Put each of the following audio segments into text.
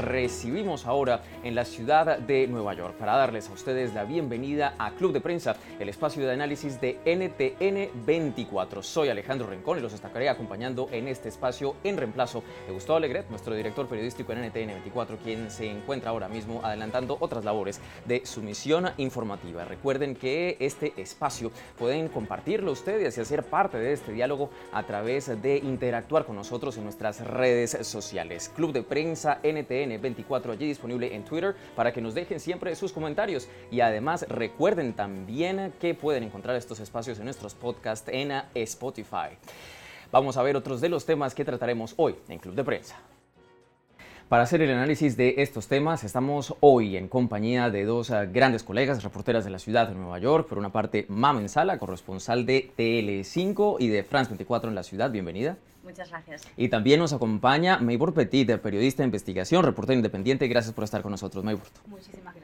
recibimos ahora en la ciudad de Nueva York para darles a ustedes la bienvenida a Club de Prensa, el espacio de análisis de NTN 24. Soy Alejandro Rincón y los estaré acompañando en este espacio en reemplazo de Gustavo Alegret, nuestro director periodístico en NTN 24, quien se encuentra ahora mismo adelantando otras labores de su misión informativa. Recuerden que este espacio pueden compartirlo ustedes y hacer parte de este diálogo a través de interactuar con nosotros en nuestras redes sociales. Club de Prensa NTN 24 allí disponible en Twitter para que nos dejen siempre sus comentarios y además recuerden también que pueden encontrar estos espacios en nuestros podcasts en Spotify. Vamos a ver otros de los temas que trataremos hoy en Club de Prensa. Para hacer el análisis de estos temas, estamos hoy en compañía de dos ah, grandes colegas, reporteras de la ciudad de Nueva York. Por una parte, Mamen Sala, corresponsal de TL5 y de France 24 en la ciudad. Bienvenida. Muchas gracias. Y también nos acompaña Maybor Petit, periodista de investigación, reportera independiente. Gracias por estar con nosotros, Maybor. Muchísimas gracias.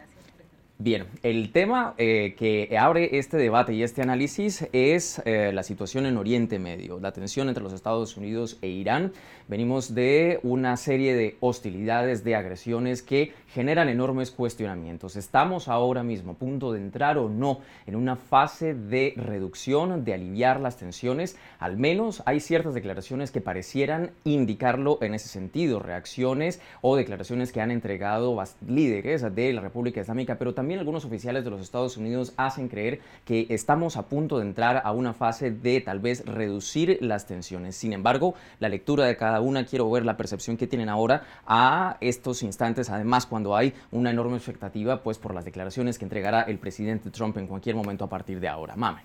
Bien, el tema eh, que abre este debate y este análisis es eh, la situación en Oriente Medio, la tensión entre los Estados Unidos e Irán. Venimos de una serie de hostilidades, de agresiones que generan enormes cuestionamientos. ¿Estamos ahora mismo a punto de entrar o no en una fase de reducción, de aliviar las tensiones? Al menos hay ciertas declaraciones que parecieran indicarlo en ese sentido, reacciones o declaraciones que han entregado líderes de la República Islámica, pero también también algunos oficiales de los Estados Unidos hacen creer que estamos a punto de entrar a una fase de tal vez reducir las tensiones. Sin embargo, la lectura de cada una, quiero ver la percepción que tienen ahora a estos instantes, además cuando hay una enorme expectativa pues por las declaraciones que entregará el presidente Trump en cualquier momento a partir de ahora. Mame.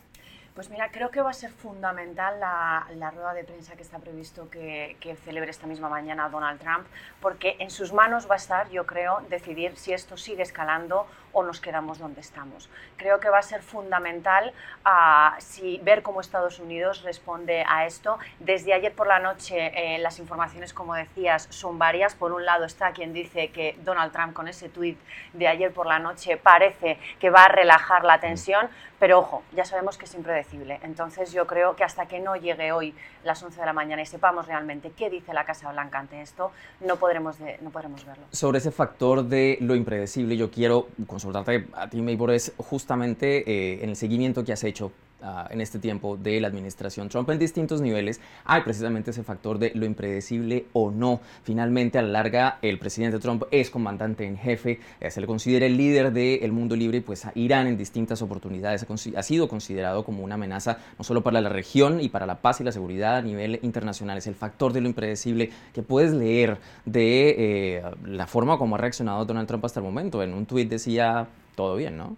Pues mira, creo que va a ser fundamental la, rueda de prensa que está previsto que, celebre esta misma mañana Donald Trump, porque en sus manos va a estar, yo creo, decidir si esto sigue escalando o nos quedamos donde estamos. Creo que va a ser fundamental ah, si, ver cómo Estados Unidos responde a esto. Desde ayer por la noche eh, las informaciones, como decías, son varias. Por un lado está quien dice que Donald Trump con ese tuit de ayer por la noche parece que va a relajar la tensión, pero ojo, ya sabemos que es impredecible. Entonces yo creo que hasta que no llegue hoy las 11 de la mañana y sepamos realmente qué dice la Casa Blanca ante esto, no podremos, no podremos verlo. Sobre ese factor de lo impredecible, yo quiero consultarte a ti, Maybor, es justamente eh, en el seguimiento que has hecho Ah, en este tiempo de la administración Trump en distintos niveles, hay precisamente ese factor de lo impredecible o no. Finalmente, a la larga, el presidente Trump es comandante en jefe, eh, se le considera el líder del mundo libre y pues Irán en distintas oportunidades ha, sido considerado como una amenaza no solo para la región y para la paz y la seguridad a nivel internacional. Es el factor de lo impredecible que puedes leer de eh, la forma como ha reaccionado Donald Trump hasta el momento. En un tuit decía todo bien, ¿no?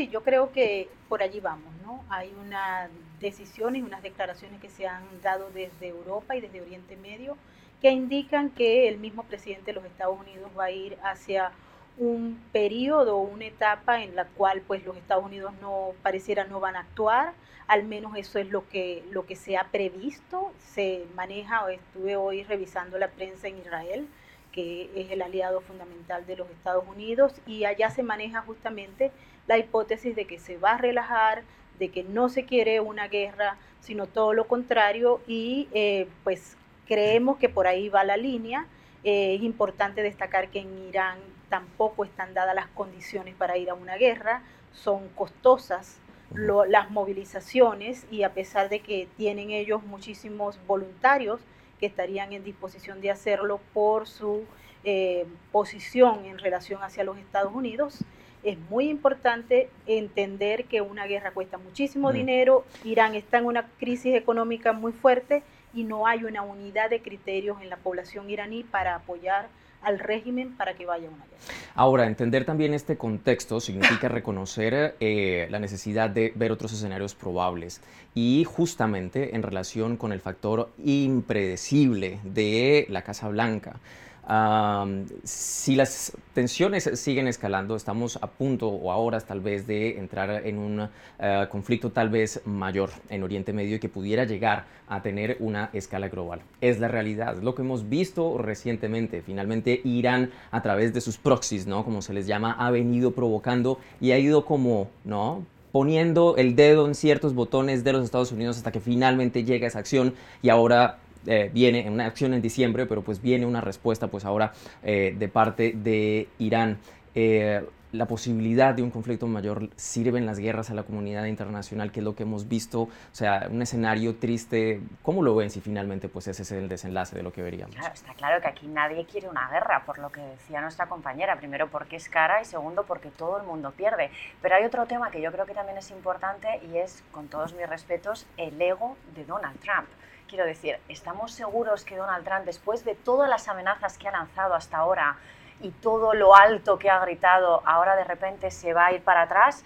Sí, yo creo que por allí vamos, ¿no? Hay unas decisiones, unas declaraciones que se han dado desde Europa y desde Oriente Medio que indican que el mismo presidente de los Estados Unidos va a ir hacia un periodo, una etapa en la cual pues los Estados Unidos no pareciera no van a actuar, al menos eso es lo que lo que se ha previsto, se maneja, estuve hoy revisando la prensa en Israel, que es el aliado fundamental de los Estados Unidos y allá se maneja justamente la hipótesis de que se va a relajar, de que no se quiere una guerra, sino todo lo contrario y eh, pues creemos que por ahí va la línea. Eh, es importante destacar que en Irán tampoco están dadas las condiciones para ir a una guerra, son costosas las movilizaciones y a pesar de que tienen ellos muchísimos voluntarios que estarían en disposición de hacerlo por su eh, posición en relación hacia los Estados Unidos, es muy importante entender que una guerra cuesta muchísimo dinero, Irán está en una crisis económica muy fuerte y no hay una unidad de criterios en la población iraní para apoyar al régimen para que vaya una guerra. Ahora, entender también este contexto significa reconocer eh, la necesidad de ver otros escenarios probables y justamente en relación con el factor impredecible de la Casa Blanca si las tensiones siguen escalando, estamos a punto o ahora tal vez de entrar en un eh, conflicto tal vez mayor en Oriente Medio y que pudiera llegar a tener una escala global. Es la realidad, lo que hemos visto recientemente. Finalmente Irán a través de sus proxies, ¿no? Como se les llama, ha venido provocando y ha ido como, ¿no? poniendo el dedo en ciertos botones de los Estados Unidos hasta que finalmente llega esa acción y ahora eh, viene una acción en diciembre, pero pues viene una respuesta pues ahora eh, de parte de Irán. Eh, la posibilidad de un conflicto mayor sirven las guerras a la comunidad internacional, que es lo que hemos visto, o sea, un escenario triste. ¿Cómo lo ven si finalmente pues ese es el desenlace de lo que veríamos? está claro que aquí nadie quiere una guerra, por lo que decía nuestra compañera, primero porque es cara y segundo porque todo el mundo pierde. Pero hay otro tema que yo creo que también es importante y es, con todos mis respetos, el ego de Donald Trump. Quiero decir, ¿estamos seguros que Donald Trump, después de todas las amenazas que ha lanzado hasta ahora y todo lo alto que ha gritado, ahora de repente se va a ir para atrás?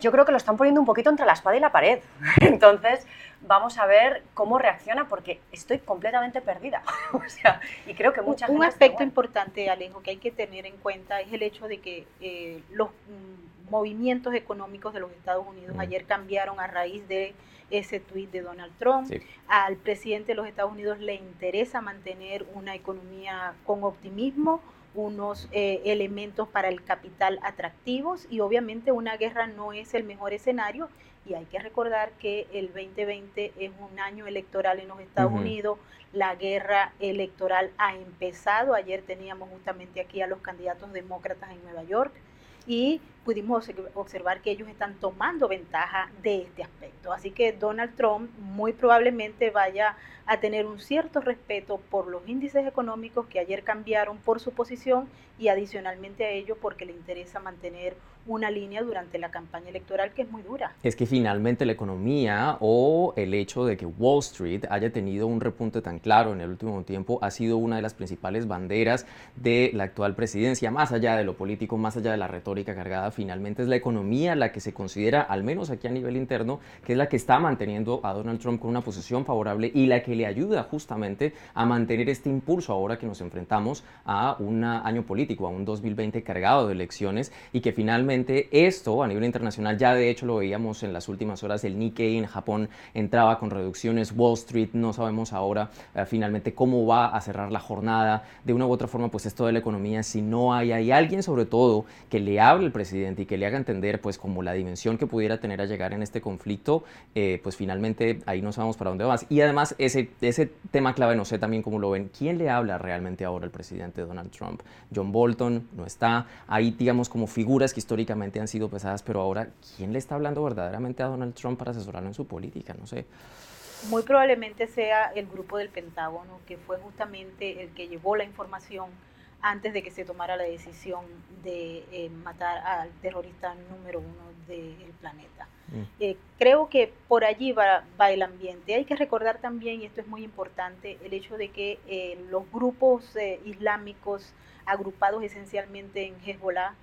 Yo creo que lo están poniendo un poquito entre la espada y la pared. Entonces, vamos a ver cómo reacciona porque estoy completamente perdida. o sea, y creo que mucha un, Un aspecto importante, Alejo, que hay que tener en cuenta es el hecho de que eh, los mm, movimientos económicos de los Estados Unidos. Ayer cambiaron a raíz de ese tuit de Donald Trump. Al presidente de los Estados Unidos le interesa mantener una economía con optimismo, unos eh, elementos para el capital atractivos y obviamente una guerra no es el mejor escenario. Y hay que recordar que el 2020 es un año electoral en los Estados Unidos, la guerra electoral ha empezado, ayer teníamos justamente aquí a los candidatos demócratas en Nueva York y pudimos observar que ellos están tomando ventaja de este aspecto. Así que Donald Trump muy probablemente vaya a tener un cierto respeto por los índices económicos que ayer cambiaron por su posición y adicionalmente a ello porque le interesa mantener una línea durante la campaña electoral que es muy dura. Es que finalmente la economía o el hecho de que Wall Street haya tenido un repunte tan claro en el último tiempo ha sido una de las principales banderas de la actual presidencia, más allá de lo político, más allá de la retórica cargada, finalmente es la economía la que se considera, al menos aquí a nivel interno, que es la que está manteniendo a Donald Trump con una posición favorable y la que le ayuda justamente a mantener este impulso ahora que nos enfrentamos a un año político, a un 2020 cargado de elecciones y que finalmente esto a nivel internacional, ya de hecho lo veíamos en las últimas horas, el Nikkei en Japón entraba con reducciones, Wall Street no sabemos ahora eh, finalmente cómo va a cerrar la jornada, de una u otra forma pues esto de la economía, si no hay, hay alguien sobre todo que le hable al presidente y que le haga entender pues como la dimensión que pudiera tener a llegar en este conflicto, eh, pues finalmente ahí no sabemos para dónde vas. Y además ese, ese tema clave, no sé también cómo lo ven, ¿quién le habla realmente ahora al presidente Donald Trump? John Bolton no está, ahí digamos como figuras que históricamente han sido pesadas, pero ahora, ¿quién le está hablando verdaderamente a Donald Trump para asesorarlo en su política? No sé. Muy probablemente sea el grupo del Pentágono, que fue justamente el que llevó la información antes de que se tomara la decisión de eh, matar al terrorista número uno del planeta. Mm. Eh, creo que por allí va, va, el ambiente. Hay que recordar también, y esto es muy importante, el hecho de que eh, los grupos islámicos agrupados esencialmente en Hezbollah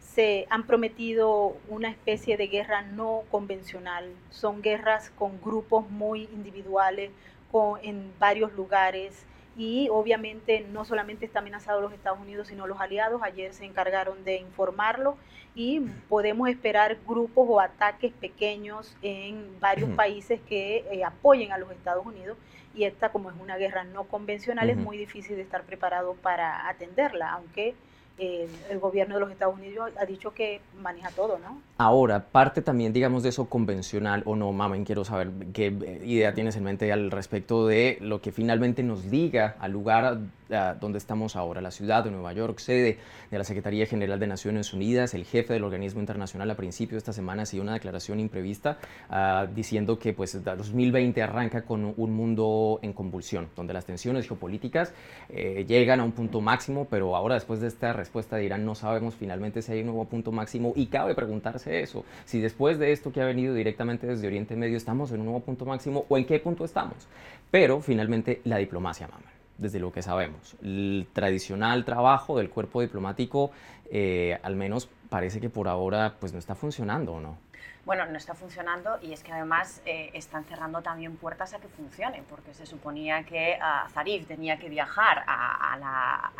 se han prometido una especie de guerra no convencional. Son guerras con grupos muy individuales, con, en varios lugares y obviamente no solamente está amenazado los Estados Unidos, sino los aliados. Ayer se encargaron de informarlo y podemos esperar grupos o ataques pequeños en varios países que eh, apoyen a los Estados Unidos. Y esta, como es una guerra no convencional, es muy difícil de estar preparado para atenderla, aunque el gobierno de los Estados Unidos ha dicho que maneja todo, ¿no? Ahora, parte también, digamos, de eso convencional o no, mamen, quiero saber qué eh, idea tienes en mente al respecto de lo que finalmente nos liga al lugar donde estamos ahora, la ciudad de Nueva York, sede de la Secretaría General de Naciones Unidas, el jefe del organismo internacional a principio de esta semana ha una declaración imprevista ah, diciendo que pues 2020 arranca con un mundo en convulsión, donde las tensiones geopolíticas eh, llegan a un punto máximo, pero ahora después de esta respuesta de Irán no sabemos finalmente si hay un nuevo punto máximo y cabe preguntarse eso, si después de esto que ha venido directamente desde Oriente Medio estamos en un nuevo punto máximo o en qué punto estamos. Pero finalmente la diplomacia, mamá desde lo que sabemos. El tradicional trabajo del cuerpo diplomático, eh, al menos parece que por ahora pues no está funcionando, ¿o no? Bueno, no está funcionando y es que además eh, están cerrando también puertas a que funcione, porque se suponía que uh, Zarif tenía que viajar a, la,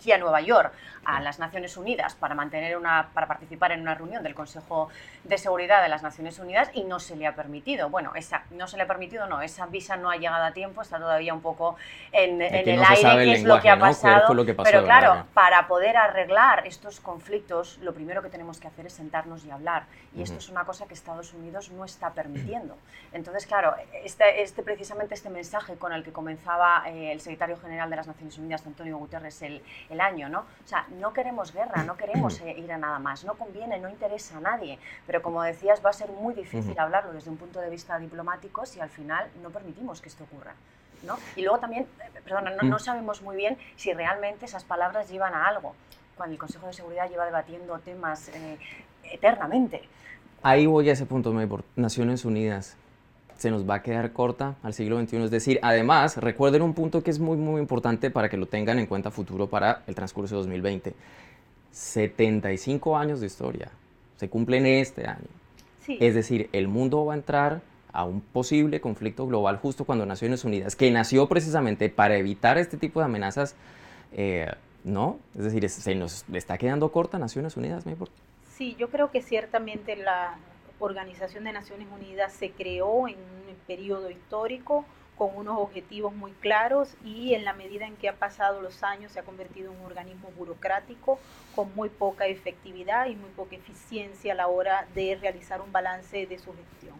aquí a Nueva York, a las Naciones Unidas, para, mantener una, para participar en una reunión del Consejo de Seguridad de las Naciones Unidas y no se le ha permitido. Bueno, esa, no se le ha permitido, no, esa visa no ha llegado a tiempo, está todavía un poco en, el aire, qué es lo que ha pasado. pero claro, para poder arreglar estos conflictos, lo primero que tenemos que hacer es sentarnos y hablar. Y esto es una cosa que Estados Unidos no está permitiendo. Entonces, claro, este, este precisamente este mensaje con el que comenzaba eh, el secretario general de las Naciones Unidas, Antonio Guterres, el, el año, ¿no? O sea, no queremos guerra, no queremos eh, ir a nada más, no conviene, no interesa a nadie. Pero como decías, va a ser muy difícil hablarlo desde un punto de vista diplomático si al final no permitimos que esto ocurra. ¿no? Y luego también, eh, perdona, no, sabemos muy bien si realmente esas palabras llevan a algo, cuando el Consejo de Seguridad lleva debatiendo temas eh, eternamente. Ahí voy a ese punto, por Naciones Unidas se nos va a quedar corta al siglo XXI. Es decir, además, recuerden un punto que es muy, muy importante para que lo tengan en cuenta futuro para el transcurso de 2020. 75 años de historia se cumplen este año. Es decir, el mundo va a entrar a un posible conflicto global justo cuando Naciones Unidas, que nació precisamente para evitar este tipo de amenazas, eh, ¿no? Es decir, se nos está quedando corta Naciones Unidas, Sí, yo creo que ciertamente la Organización de Naciones Unidas se creó en un periodo histórico con unos objetivos muy claros y en la medida en que ha pasado los años se ha convertido en un organismo burocrático con muy poca efectividad y muy poca eficiencia a la hora de realizar un balance de su gestión.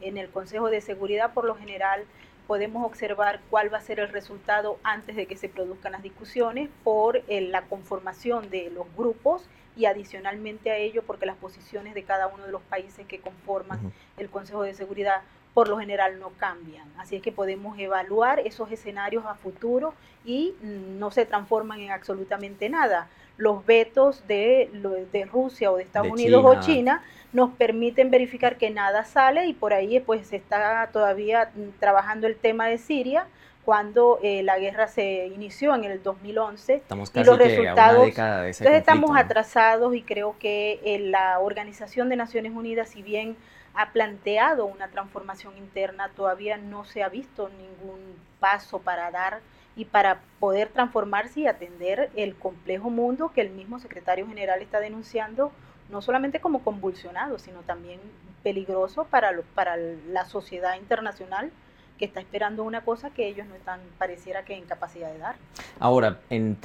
En el Consejo de Seguridad, por lo general, podemos observar cuál va a ser el resultado antes de que se produzcan las discusiones por eh, la conformación de los grupos y adicionalmente a ello porque las posiciones de cada uno de los países que conforman el Consejo de Seguridad por lo general no cambian. Así es que podemos evaluar esos escenarios a futuro y no se transforman en absolutamente nada. Los vetos de, de Rusia o de Estados Unidos o China nos permiten verificar que nada sale y por ahí pues se está todavía trabajando el tema de Siria cuando eh, la guerra se inició en el 2011 estamos casi y los resultados de entonces estamos atrasados y creo que eh, la Organización de Naciones Unidas si bien ha planteado una transformación interna, todavía no se ha visto ningún paso para dar y para poder transformarse y atender el complejo mundo que el mismo secretario general está denunciando, no solamente como convulsionado, sino también peligroso para, para la sociedad internacional que está esperando una cosa que ellos no están, pareciera que en capacidad de dar. Ahora, en,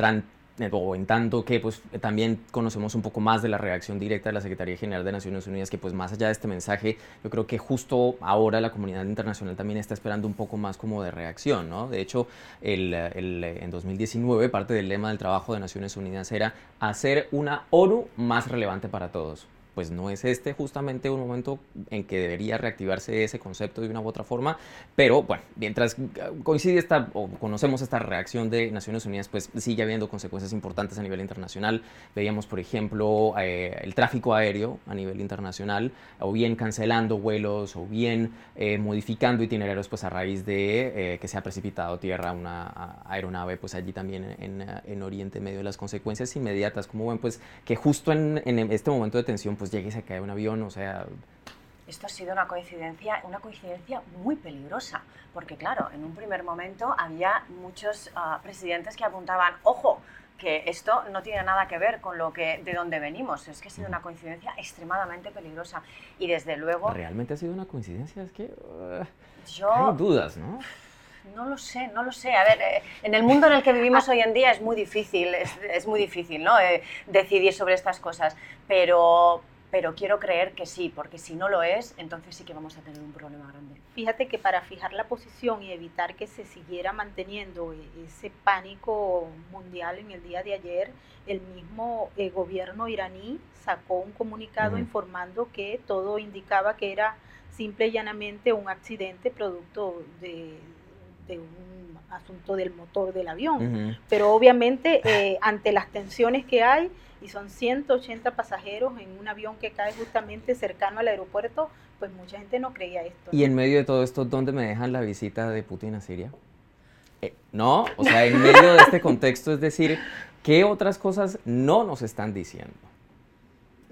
eh, o en tanto que pues también conocemos un poco más de la reacción directa de la Secretaría General de Naciones Unidas, que pues más allá de este mensaje, yo creo que justo ahora la comunidad internacional también está esperando un poco más como de reacción, ¿no? De hecho, el, el, en 2019 parte del lema del trabajo de Naciones Unidas era hacer una ONU más relevante para todos pues no es este justamente un momento en que debería reactivarse ese concepto de una u otra forma, pero bueno, mientras coincide esta o conocemos esta reacción de Naciones Unidas, pues sigue habiendo consecuencias importantes a nivel internacional. Veíamos, por ejemplo, eh, el tráfico aéreo a nivel internacional, o bien cancelando vuelos, o bien eh, modificando itinerarios pues a raíz de eh, que se ha precipitado tierra una aeronave pues allí también en, en, Oriente Medio. Las consecuencias inmediatas, como ven, pues que justo en, en este momento de tensión pues llegue y se cae un avión, o sea... Esto ha sido una coincidencia, una coincidencia muy peligrosa, porque claro, en un primer momento había muchos ah, presidentes que apuntaban, ojo, que esto no tiene nada que ver con lo que de dónde venimos. Es que ha sido una coincidencia extremadamente peligrosa. Y desde luego... ¿Realmente ha sido una coincidencia? Es que... Uh, yo... Hay dudas, ¿no? No lo sé, no lo sé. A ver, eh, en el mundo en el que vivimos hoy en día es muy difícil, es, muy difícil, ¿no? Eh, decidir sobre estas cosas. Pero, pero quiero creer que sí, porque si no lo es, entonces sí que vamos a tener un problema grande. Fíjate que para fijar la posición y evitar que se siguiera manteniendo ese pánico mundial en el día de ayer, el mismo eh, gobierno iraní sacó un comunicado informando que todo indicaba que era simple y llanamente un accidente producto de de un asunto del motor del avión. Pero obviamente eh, ante las tensiones que hay, y son 180 pasajeros en un avión que cae justamente cercano al aeropuerto, pues mucha gente no creía esto. Y en medio de todo esto, ¿dónde me dejan la visita de Putin a Siria? Eh, no, o sea, en medio de este contexto, es decir, ¿qué otras cosas no nos están diciendo?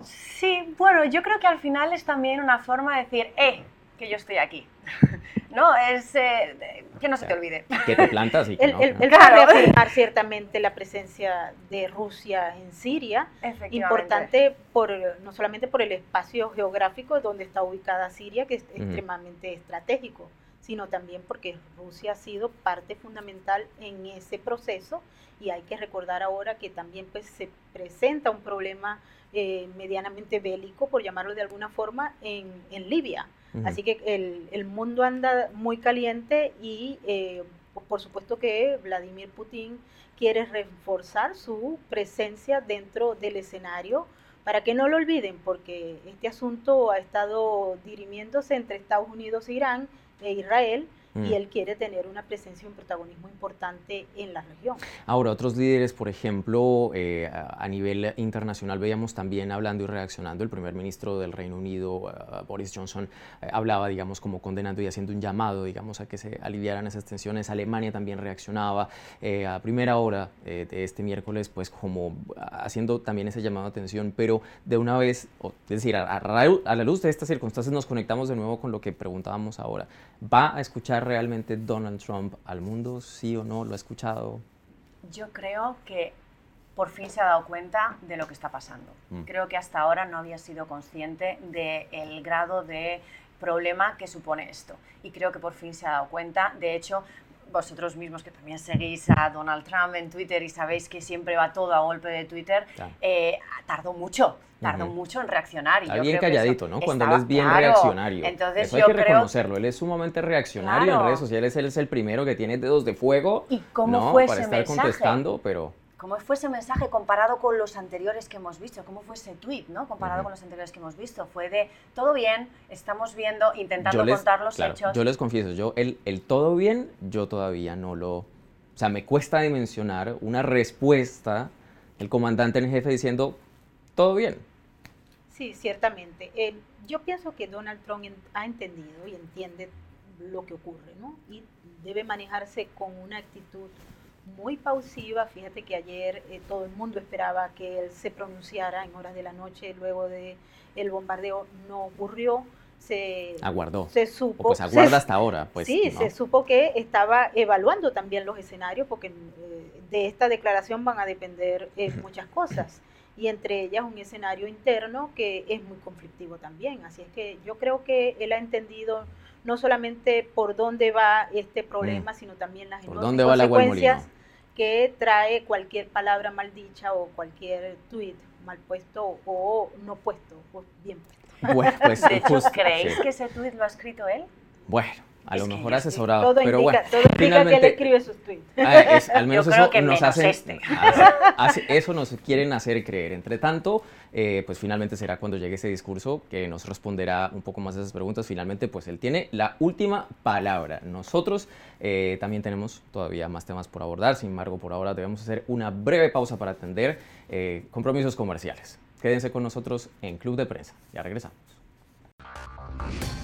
Sí, bueno, yo creo que al final es también una forma de decir, eh, que yo estoy aquí. no, es eh, que no se te olvide. Que te plantas y que Él, no. él- ¿no? él va a reafirmar ciertamente la presencia de Rusia en Siria, importante por, no solamente por el espacio geográfico donde está ubicada Siria, que es extremadamente estratégico, sino también porque Rusia ha sido parte fundamental en ese proceso y hay que recordar ahora que también pues, se presenta un problema eh, medianamente bélico, por llamarlo de alguna forma, en, en Libia. Así que el, el mundo anda muy caliente y eh, por supuesto que Vladimir Putin quiere reforzar su presencia dentro del escenario para que no lo olviden, porque este asunto ha estado dirimiéndose entre Estados Unidos e Irán e Israel Mm. y él quiere tener una presencia y un protagonismo importante en la región. Ahora, otros líderes, por ejemplo, eh, a a nivel internacional, veíamos también hablando y reaccionando, el primer ministro del Reino Unido, eh, Boris Johnson, eh, hablaba, digamos, como condenando y haciendo un llamado, digamos, a que se aliviaran esas tensiones. Alemania también reaccionaba eh, a primera hora eh, de este miércoles, pues como haciendo también ese llamado de atención, pero de una vez, es decir, a, a a la luz de estas circunstancias nos conectamos de nuevo con lo que preguntábamos ahora. ¿Va a escuchar realmente Donald Trump al mundo? ¿Sí o no? ¿Lo ha escuchado? Yo creo que por fin se ha dado cuenta de lo que está pasando. Mm. Creo que hasta ahora no había sido consciente del grado de problema que supone esto. Y creo que por fin se ha dado cuenta. De hecho, vosotros mismos que también seguís a Donald Trump en Twitter y sabéis que siempre va todo a golpe de Twitter, Claro. eh, tardó mucho, tardó mucho en reaccionar. Y Está yo bien creo que eso calladito, ¿no? Cuando él es bien claro. reaccionario. Entonces Eso hay yo que creo reconocerlo. Él es sumamente reaccionario en redes sociales. Él es el primero que tiene dedos de fuego. ¿Y cómo ¿no? fue Para ese estar mensaje? contestando, pero ¿Cómo fue ese mensaje comparado con los anteriores que hemos visto? ¿Cómo fue ese tweet, ¿no? Comparado con los anteriores que hemos visto. Fue de todo bien, estamos viendo, intentando yo les, contar los claro, hechos. yo les confieso, yo el, el todo bien, yo todavía no lo... O sea, me cuesta dimensionar una respuesta del comandante en jefe diciendo, todo bien. Sí, ciertamente. Eh, yo pienso que Donald Trump en- ha entendido y entiende lo que ocurre, ¿no? Y debe manejarse con una actitud muy pausiva. Fíjate que ayer eh, todo el mundo esperaba que él se pronunciara en horas de la noche luego de el bombardeo. No ocurrió. Se, Aguardó. se supo. O pues se- aguarda hasta ahora. Pues, sí, ¿no? se supo que estaba evaluando también los escenarios porque eh, de esta declaración van a depender eh, muchas cosas y entre ellas un escenario interno que es muy conflictivo también. Así es que yo creo que él ha entendido no solamente por dónde va este problema, sino también las. ¿Por enormes dónde va consecuencias? Que trae cualquier palabra mal dicha o cualquier tweet mal puesto o no puesto o bien puesto. Bueno, pues De hecho, ¿creéis sí. que ese tweet lo ha escrito él? Bueno, a lo Es mejor asesorado, todo pero indica, bueno. todo indica que él finalmente- escribe sus tweets. Es- al menos Yo creo eso que nos este. hace- eso nos quieren hacer creer. Entre tanto, eh, pues finalmente será cuando llegue ese discurso que nos responderá un poco más a esas preguntas. Finalmente, pues él tiene la última palabra. Nosotros eh, también tenemos todavía más temas por abordar. Sin embargo, por ahora debemos hacer una breve pausa para atender eh, compromisos comerciales. Quédense con nosotros en Club de Prensa. Ya regresamos.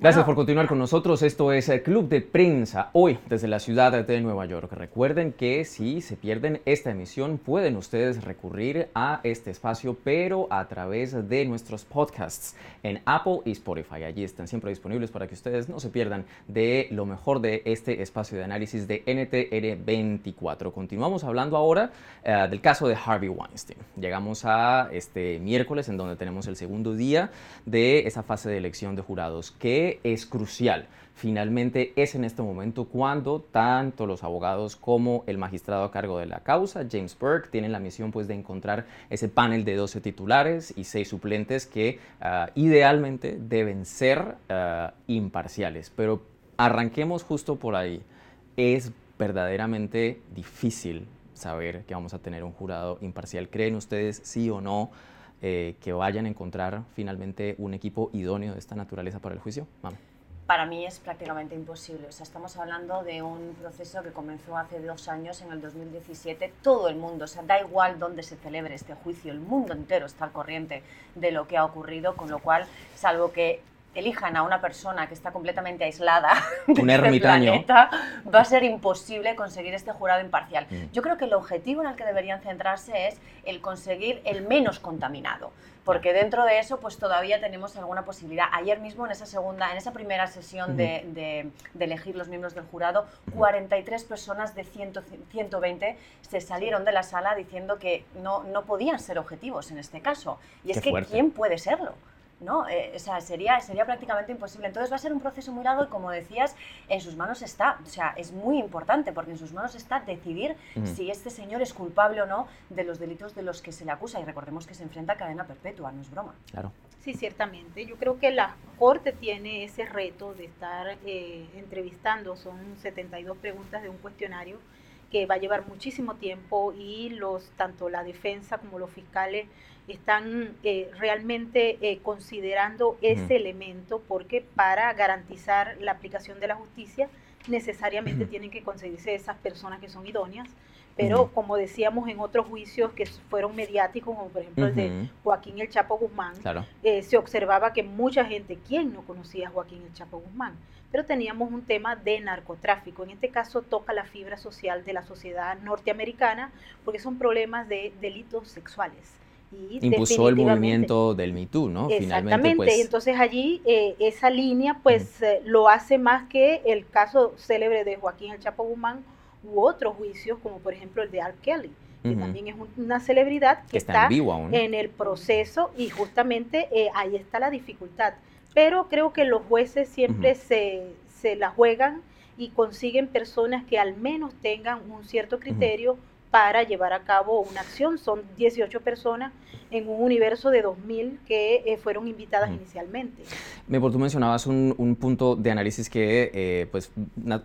Gracias por continuar con nosotros. Esto es el Club de Prensa, hoy desde la ciudad de Nueva York. Recuerden que si se pierden esta emisión, pueden ustedes recurrir a este espacio, pero a través de nuestros podcasts en Apple y Spotify. Allí están siempre disponibles para que ustedes no se pierdan de lo mejor de este espacio de análisis de NTN 24. Continuamos hablando ahora eh, del caso de Harvey Weinstein. Llegamos a este miércoles en donde tenemos el segundo día de esa fase de elección de jurados que es crucial. Finalmente es en este momento cuando tanto los abogados como el magistrado a cargo de la causa, James Burke, tienen la misión pues de encontrar ese panel de 12 titulares y 6 suplentes que ah, idealmente deben ser ah, imparciales. Pero arranquemos justo por ahí. Es verdaderamente difícil saber que vamos a tener un jurado imparcial. ¿Creen ustedes sí o no eh, que vayan a encontrar finalmente un equipo idóneo de esta naturaleza para el juicio? Para mí es prácticamente imposible. O sea, estamos hablando de un proceso que comenzó hace dos años, en el 2017. Todo el mundo, o sea, da igual dónde se celebre este juicio, el mundo entero está al corriente de lo que ha ocurrido, con lo cual, salvo que elijan a una persona que está completamente aislada de un este planeta, va a ser imposible conseguir este jurado imparcial. Mm. Yo creo que el objetivo en el que deberían centrarse es el conseguir el menos contaminado porque dentro de eso pues todavía tenemos alguna posibilidad. Ayer mismo en esa segunda, en esa primera sesión de, elegir los miembros del jurado, 43 personas de 120 se salieron de la sala diciendo que no, no podían ser objetivos en este caso. Y es que ¿quién puede serlo? ¿No? Eh, o sea, sería, sería prácticamente imposible. Entonces va a ser un proceso muy largo y como decías, en sus manos está, o sea, es muy importante porque en sus manos está decidir si este señor es culpable o no de los delitos de los que se le acusa y recordemos que se enfrenta a cadena perpetua, no es broma. Claro. Sí, ciertamente. Yo creo que la Corte tiene ese reto de estar eh, entrevistando, son 72 preguntas de un cuestionario que va a llevar muchísimo tiempo y los tanto la defensa como los fiscales están eh, realmente eh, considerando ese elemento porque para garantizar la aplicación de la justicia necesariamente tienen que conseguirse esas personas que son idóneas, pero como decíamos en otros juicios que fueron mediáticos, como por ejemplo el de Joaquín El Chapo Guzmán, eh, se observaba que mucha gente, ¿quién no conocía a Joaquín El Chapo Guzmán? Pero teníamos un tema de narcotráfico. En este caso toca la fibra social de la sociedad norteamericana porque son problemas de delitos sexuales. Y Impulsó el movimiento del Me Too, ¿no? Exactamente, pues... y entonces allí eh, esa línea pues eh, lo hace más que el caso célebre de Joaquín El Chapo Guzmán u otros juicios como por ejemplo el de R. Kelly, que también es una celebridad que, está, en, el proceso y justamente eh, ahí está la dificultad. Pero creo que los jueces siempre se, se la juegan y consiguen personas que al menos tengan un cierto criterio para llevar a cabo una acción. Son 18 personas en un universo de 2.000 que eh, fueron invitadas inicialmente. Me tú mencionabas un, punto de análisis que, eh, pues,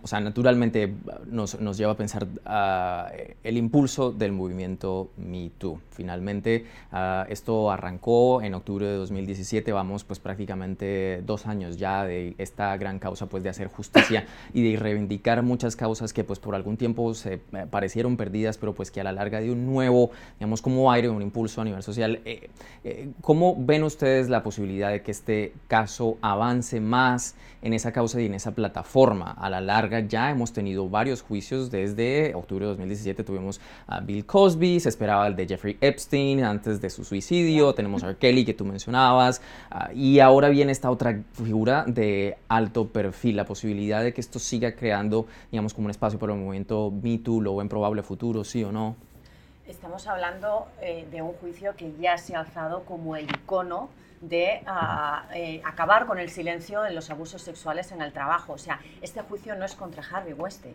o sea, naturalmente nos, nos, lleva a pensar uh, el impulso del movimiento Me Too. Finalmente, uh, esto arrancó en octubre de 2017, vamos pues prácticamente dos años ya de esta gran causa pues de hacer justicia y de reivindicar muchas causas que pues por algún tiempo se eh, parecieron perdidas, pero pues que a la larga de un nuevo, digamos, como aire, un impulso a nivel social. Eh, eh, ¿Cómo ven ustedes la posibilidad de que este caso avance más en esa causa y en esa plataforma? A la larga ya hemos tenido varios juicios desde octubre de 2017 tuvimos a Bill Cosby, se esperaba el de Jeffrey Epstein antes de su suicidio, tenemos a R. Kelly que tú mencionabas, ah, y ahora viene esta otra figura de alto perfil, la posibilidad de que esto siga creando, digamos, como un espacio para el movimiento Me Too, lo buen probable futuro, sí o no? Estamos hablando eh, de un juicio que ya se ha alzado como el icono de ah, eh, acabar con el silencio en los abusos sexuales en el trabajo. O sea, este juicio no es contra Harvey Weinstein,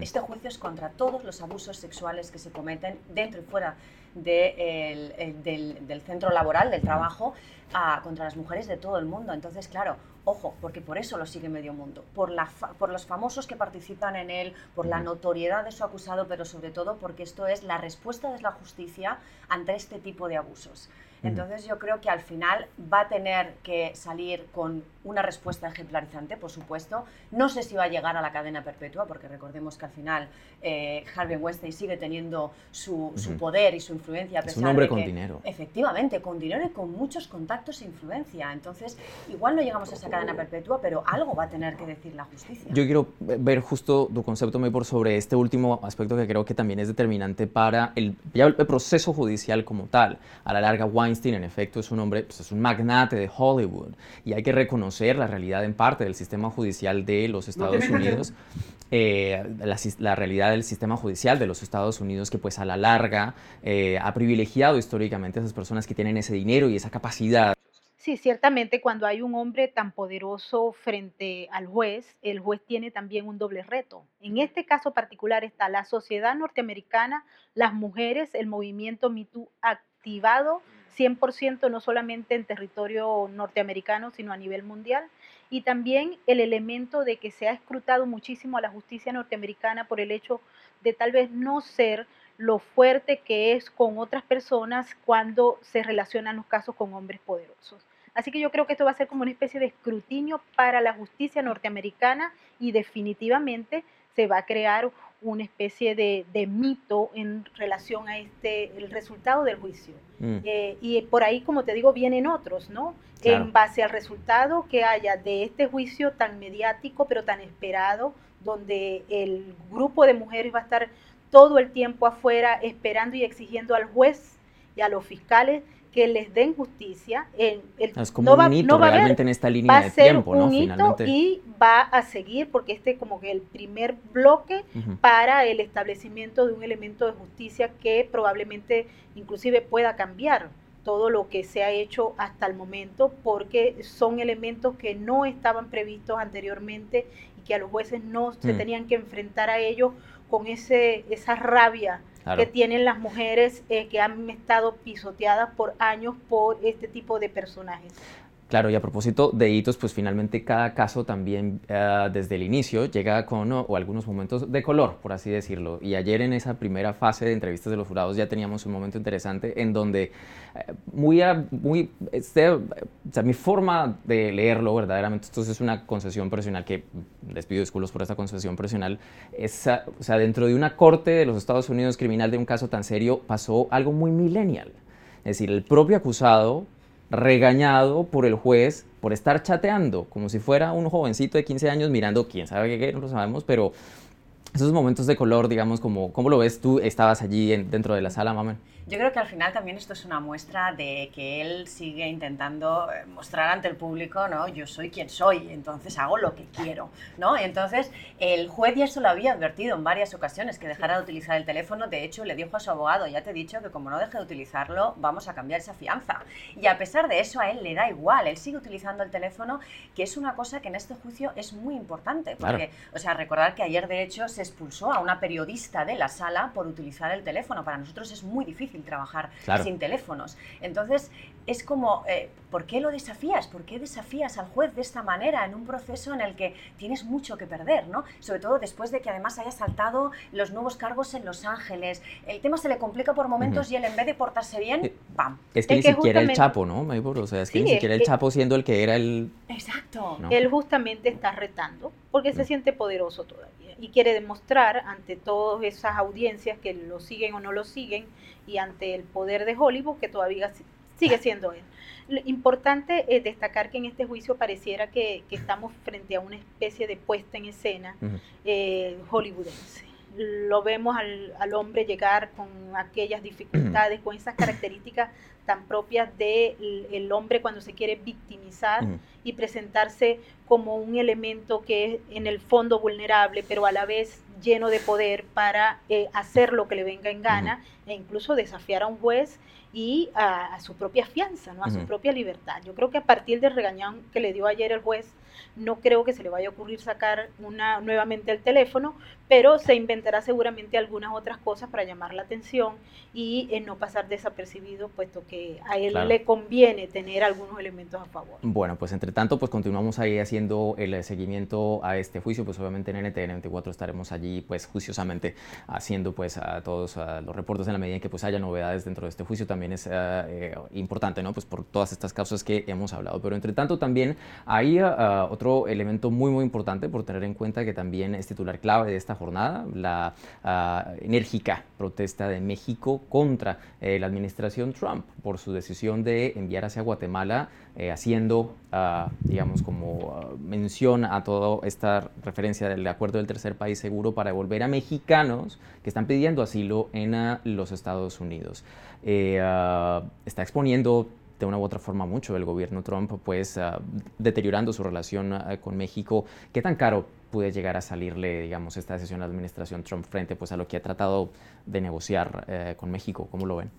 este juicio es contra todos los abusos sexuales que se cometen dentro y fuera del, centro laboral, del trabajo, contra las mujeres de todo el mundo. Entonces, claro, ojo, porque por eso lo sigue medio mundo, por, la por los famosos que participan en él, por la notoriedad de su acusado, pero sobre todo porque esto es la respuesta de la justicia ante este tipo de abusos. Entonces yo creo que al final va a tener que salir con una respuesta ejemplarizante, por supuesto. No sé si va a llegar a la cadena perpetua, porque recordemos que al final eh, Harvey Weinstein sigue teniendo su, poder y su influencia. A pesar es un hombre con dinero. Efectivamente, con dinero y con muchos contactos e influencia. Entonces, igual no llegamos a esa cadena perpetua, pero algo va a tener que decir la justicia. Yo quiero ver justo tu concepto, por sobre este último aspecto que creo que también es determinante para el, el proceso judicial como tal. A la larga, Weinstein, en efecto, es un hombre, pues, es un magnate de Hollywood y hay que reconocer la realidad en parte del sistema judicial de los Estados Unidos, eh, la, realidad del sistema judicial de los Estados Unidos que pues a la larga eh, ha privilegiado históricamente a esas personas que tienen ese dinero y esa capacidad. Sí, ciertamente cuando hay un hombre tan poderoso frente al juez, el juez tiene también un doble reto. En este caso particular está la sociedad norteamericana, las mujeres, el movimiento MeToo activado 100% no solamente en territorio norteamericano, sino a nivel mundial. Y también el elemento de que se ha escrutado muchísimo a la justicia norteamericana por el hecho de tal vez no ser lo fuerte que es con otras personas cuando se relacionan los casos con hombres poderosos. Así que yo creo que esto va a ser como una especie de escrutinio para la justicia norteamericana y definitivamente se va a crear una especie de, mito en relación a este el resultado del juicio. Mm. Eh, y por ahí, como te digo, vienen otros, ¿no? En base al resultado que haya de este juicio tan mediático, pero tan esperado, donde el grupo de mujeres va a estar todo el tiempo afuera esperando y exigiendo al juez y a los fiscales que les den justicia. El, es como un hito realmente en esta línea de tiempo, ¿no? y va a seguir porque este es como que el primer bloque para el establecimiento de un elemento de justicia que probablemente inclusive pueda cambiar todo lo que se ha hecho hasta el momento porque son elementos que no estaban previstos anteriormente y que a los jueces no se mm. tenían que enfrentar a ellos con ese esa rabia que tienen las mujeres eh, que han estado pisoteadas por años por este tipo de personajes. Claro, y a propósito de hitos, pues finalmente cada caso también eh, desde el inicio llega con o, algunos momentos de color, por así decirlo. Y ayer en esa primera fase de entrevistas de los jurados ya teníamos un momento interesante en donde eh, muy, muy, este, o sea, mi forma de leerlo verdaderamente, esto es una concesión profesional que les pido disculpas por esta concesión profesional, es, o sea, dentro de una corte de los Estados Unidos criminal de un caso tan serio pasó algo muy millennial. Es decir, el propio acusado regañado por el juez por estar chateando, como si fuera un jovencito de 15 años mirando, quién sabe qué, no lo sabemos, pero esos momentos de color, digamos, como, ¿cómo lo ves tú? Estabas allí dentro de la sala, mamá. Yo creo que al final también esto es una muestra de que él sigue intentando eh, mostrar ante el público, ¿no? Yo soy quien soy, entonces hago lo que quiero, ¿no? Entonces, el juez ya eso lo había advertido en varias ocasiones, que dejara de utilizar el teléfono. De hecho, le dijo a su abogado, ya te he dicho que como no deje de utilizarlo, vamos a cambiar esa fianza. Y a pesar de eso, a él le da igual, él sigue utilizando el teléfono, que es una cosa que en este juicio es muy importante. Porque, o sea, recordar que ayer, de hecho, se expulsó a una periodista de la sala por utilizar el teléfono. Para nosotros es muy difícil trabajar sin teléfonos. Entonces, es como, eh, ¿por qué lo desafías? ¿Por qué desafías al juez de esta manera en un proceso en el que tienes mucho que perder, ¿no? Sobre todo después de que además haya saltado los nuevos cargos en Los Ángeles. El tema se le complica por momentos y él en vez de portarse bien, eh, ¡pam! Es que ni siquiera el Chapo, ¿no? O sea, es que ni siquiera el Chapo siendo el que era el... Exacto. Él justamente está retando porque se siente poderoso todavía y quiere demostrar ante todas esas audiencias que lo siguen o no lo siguen y ante el poder de Hollywood que todavía sigue siendo él. Lo importante es destacar que en este juicio pareciera que, estamos frente a una especie de puesta en escena eh, hollywoodense. Lo vemos al, al, hombre llegar con aquellas dificultades, con esas características tan propias del el hombre cuando se quiere victimizar y presentarse como un elemento que es en el fondo vulnerable, pero a la vez lleno de poder para eh, hacer lo que le venga en gana e incluso desafiar a un juez y a, su propia fianza, ¿no? a su propia libertad. Yo creo que a partir del regañón que le dio ayer el juez, no creo que se le vaya a ocurrir sacar una, nuevamente el teléfono, pero se inventará seguramente algunas otras cosas para llamar la atención y eh, no pasar desapercibido, puesto que a él le conviene tener algunos elementos a favor. Bueno, pues entre tanto, pues continuamos ahí haciendo el seguimiento a este juicio, pues obviamente en NTN 24 estaremos allí pues juiciosamente haciendo pues a todos los reportes en la medida en que pues haya novedades dentro de este juicio también es eh, eh, importante, ¿no? Pues por todas estas causas que hemos hablado. Pero entre tanto también hay uh, otro elemento muy muy importante por tener en cuenta que también es titular clave de esta jornada, la uh, enérgica protesta de México contra eh, la administración Trump por su decisión de enviar hacia Guatemala eh, haciendo, uh, digamos, como mención a toda esta referencia del acuerdo del tercer país seguro para devolver a mexicanos que están pidiendo asilo en los Estados Unidos. Eh, está exponiendo de una u otra forma mucho el gobierno Trump, pues ah, deteriorando su relación ah, con México. ¿Qué tan caro puede llegar a salirle, digamos, esta decisión de la administración Trump frente pues, a lo que ha tratado de negociar eh, con México? ¿Cómo lo ven?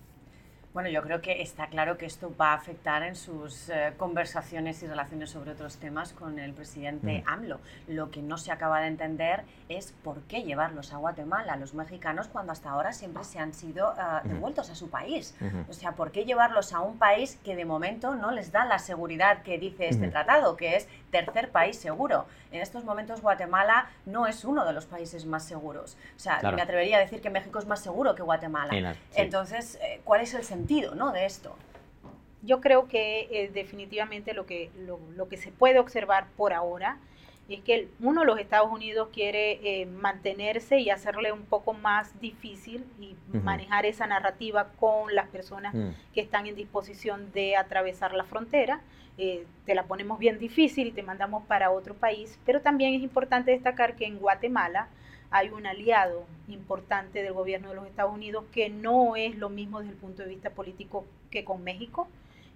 Bueno, yo creo que está claro que esto va a afectar en sus eh, conversaciones y relaciones sobre otros temas con el presidente mm. AMLO. Lo que no se acaba de entender es por qué llevarlos a Guatemala, los mexicanos, cuando hasta ahora siempre se han sido eh, devueltos a su país. O sea, ¿por qué llevarlos a un país que de momento no les da la seguridad que dice este tratado, que es tercer país seguro? En estos momentos Guatemala no es uno de los países más seguros. O sea, me atrevería a decir que México es más seguro que Guatemala. Entonces, eh, ¿cuál es el sentido? ¿no? de esto. Yo creo que eh, definitivamente lo que, lo, que se puede observar por ahora es que uno, los Estados Unidos quiere eh, mantenerse y hacerle un poco más difícil y manejar esa narrativa con las personas mm. que están en disposición de atravesar la frontera. Eh, te la ponemos bien difícil y te mandamos para otro país, pero también es importante destacar que en Guatemala hay un aliado importante del gobierno de los Estados Unidos que no es lo mismo desde el punto de vista político que con México.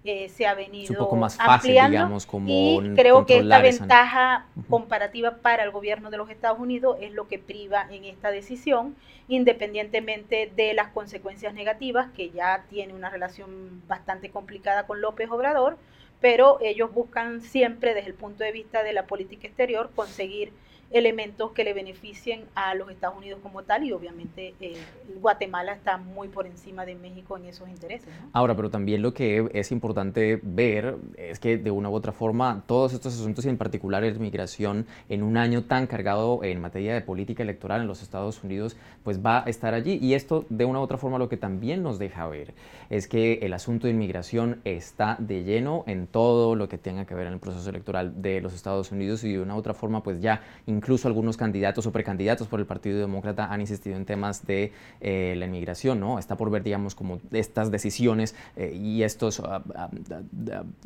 Eh, se ha venido un poco más fácil, digamos, como y creo que esta ventaja comparativa para el gobierno de los Estados Unidos es lo que priva en esta decisión, independientemente de las consecuencias negativas, que ya tiene una relación bastante complicada con López Obrador, pero ellos buscan siempre desde el punto de vista de la política exterior conseguir elementos que le beneficien a los Estados Unidos como tal y obviamente eh, Guatemala está muy por encima de México en esos intereses. Ahora, pero también lo que es importante ver es que de una u otra forma todos estos asuntos y en particular la migración en un año tan cargado en materia de política electoral en los Estados Unidos pues va a estar allí y esto de una u otra forma lo que también nos deja ver es que el asunto de inmigración está de lleno en todo lo que tenga que ver en el proceso electoral de los Estados Unidos y de una u otra forma pues ya incluso algunos candidatos o precandidatos por el Partido Demócrata han insistido en temas de eh, la inmigración, ¿no? Está por ver, digamos, como estas decisiones eh, y estos ah, ah,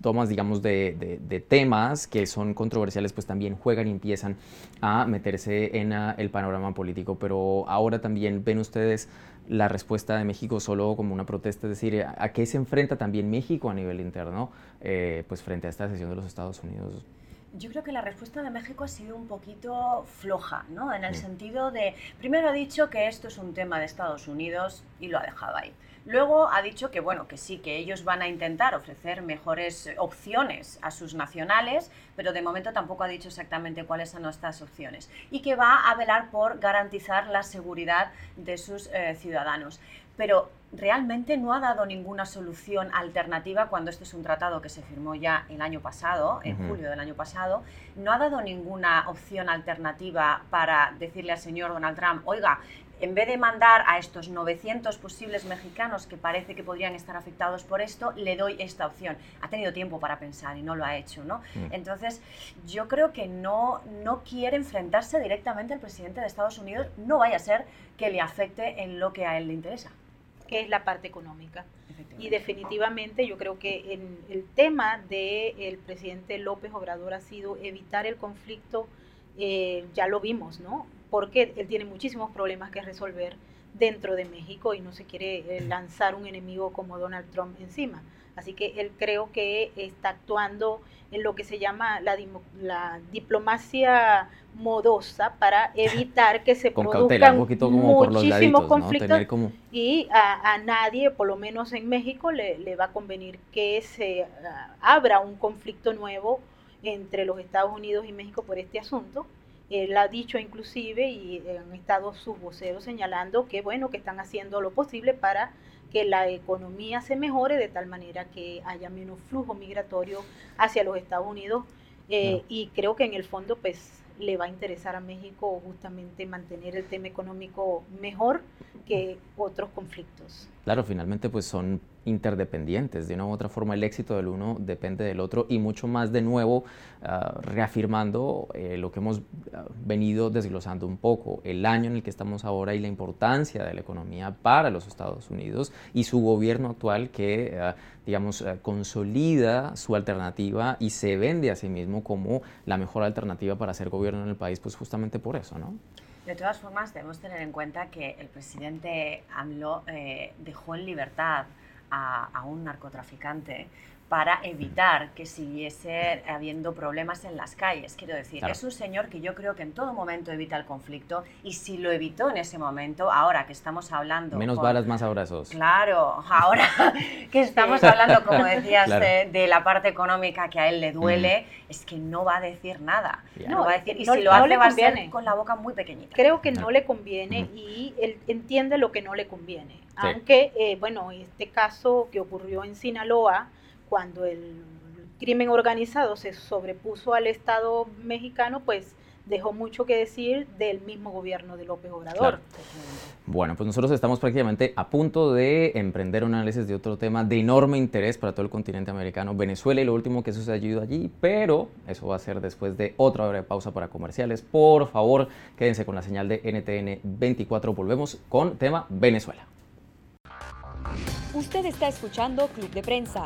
tomas, digamos, de, temas que son controversiales, pues también juegan y empiezan a meterse en el panorama político. Pero ahora también ven ustedes la respuesta de México solo como una protesta, es decir, ¿a, qué se enfrenta también México a nivel interno, eh, pues frente a esta decisión de los Estados Unidos? Yo creo que la respuesta de México ha sido un poquito floja, ¿no? En el sentido de, primero ha dicho que esto es un tema de Estados Unidos y lo ha dejado ahí. Luego ha dicho que bueno, que sí, que ellos van a intentar ofrecer mejores opciones a sus nacionales, pero de momento tampoco ha dicho exactamente cuáles son estas opciones y que va a velar por garantizar la seguridad de sus eh, ciudadanos pero realmente no ha dado ninguna solución alternativa cuando este es un tratado que se firmó ya el año pasado, en julio del año pasado, no ha dado ninguna opción alternativa para decirle al señor Donald Trump, oiga, en vez de mandar a estos 900 posibles mexicanos que parece que podrían estar afectados por esto, le doy esta opción. Ha tenido tiempo para pensar y no lo ha hecho, ¿no? Mm. Entonces, yo creo que no, no quiere enfrentarse directamente al presidente de Estados Unidos, no vaya a ser que le afecte en lo que a él le interesa que es la parte económica. Y definitivamente yo creo que en el tema del presidente López Obrador ha sido evitar el conflicto, eh, ya lo vimos, ¿no? Porque él tiene muchísimos problemas que resolver dentro de México y no se quiere eh, lanzar un enemigo como Donald Trump encima. Así que él creo que está actuando en lo que se llama la, la diplomacia modosa para evitar que se produzcan muchísimos conflictos y a, nadie, por lo menos en México, le, le va a convenir que se ah, abra un conflicto nuevo entre los Estados Unidos y México por este asunto. Él ha dicho inclusive y han estado sus voceros señalando que bueno, que están haciendo lo posible para que la economía se mejore de tal manera que haya menos flujo migratorio hacia los Estados Unidos. Eh, y creo que en el fondo pues le va a interesar a México justamente mantener el tema económico mejor que otros conflictos. Claro, finalmente pues son interdependientes. De una u otra forma, el éxito del uno depende del otro y mucho más de nuevo ah, reafirmando eh, lo que hemos ah, venido desglosando un poco, el año en el que estamos ahora y la importancia de la economía para los Estados Unidos y su gobierno actual que, ah, digamos, consolida su alternativa y se vende a sí mismo como la mejor alternativa para hacer gobierno en el país, pues justamente por eso, ¿no? De todas formas, debemos tener en cuenta que el presidente AMLO eh, dejó en libertad a, un narcotraficante para evitar que siguiese habiendo problemas en las calles. Quiero decir, es un señor que yo creo que en todo momento evita el conflicto y si lo evitó en ese momento, ahora que estamos hablando... Menos balas, más abrazos. Claro, ahora que estamos hablando, como decías, de, la parte económica que a él le duele, es que no va a decir nada. No, va a decir, y si lo hace va a ser con la boca muy pequeñita. Creo que no, le conviene y él entiende lo que no le conviene. Aunque, eh, bueno, este caso que ocurrió en Sinaloa, cuando el crimen organizado se sobrepuso al Estado mexicano, pues dejó mucho que decir del mismo gobierno de López Obrador. Bueno, pues nosotros estamos prácticamente a punto de emprender un análisis de otro tema de enorme interés para todo el continente americano, Venezuela y lo último que sucedido allí, pero eso va a ser después de otra hora de pausa para comerciales. Por favor, quédense con la señal de NTN 24. Volvemos con tema Venezuela. Usted está escuchando Club de Prensa,